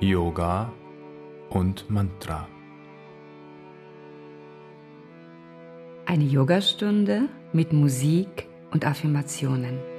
Yoga und Mantra. Eine Yogastunde mit Musik und Affirmationen.